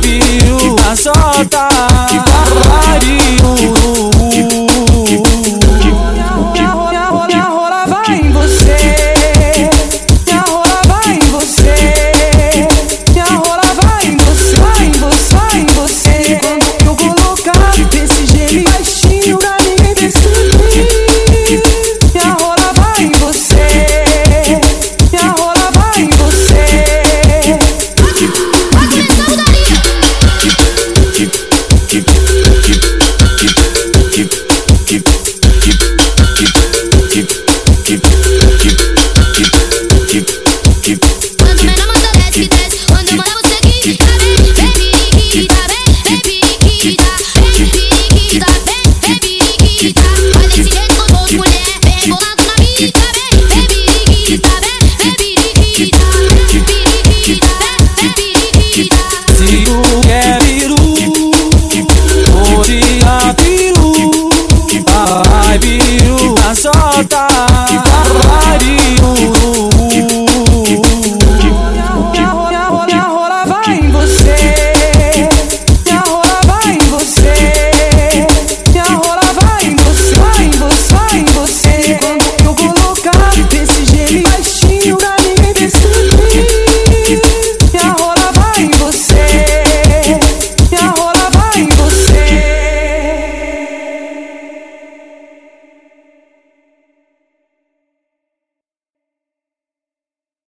peru, a solta, pariu, que tá solta. Que pariu. Que, que, que, que, que,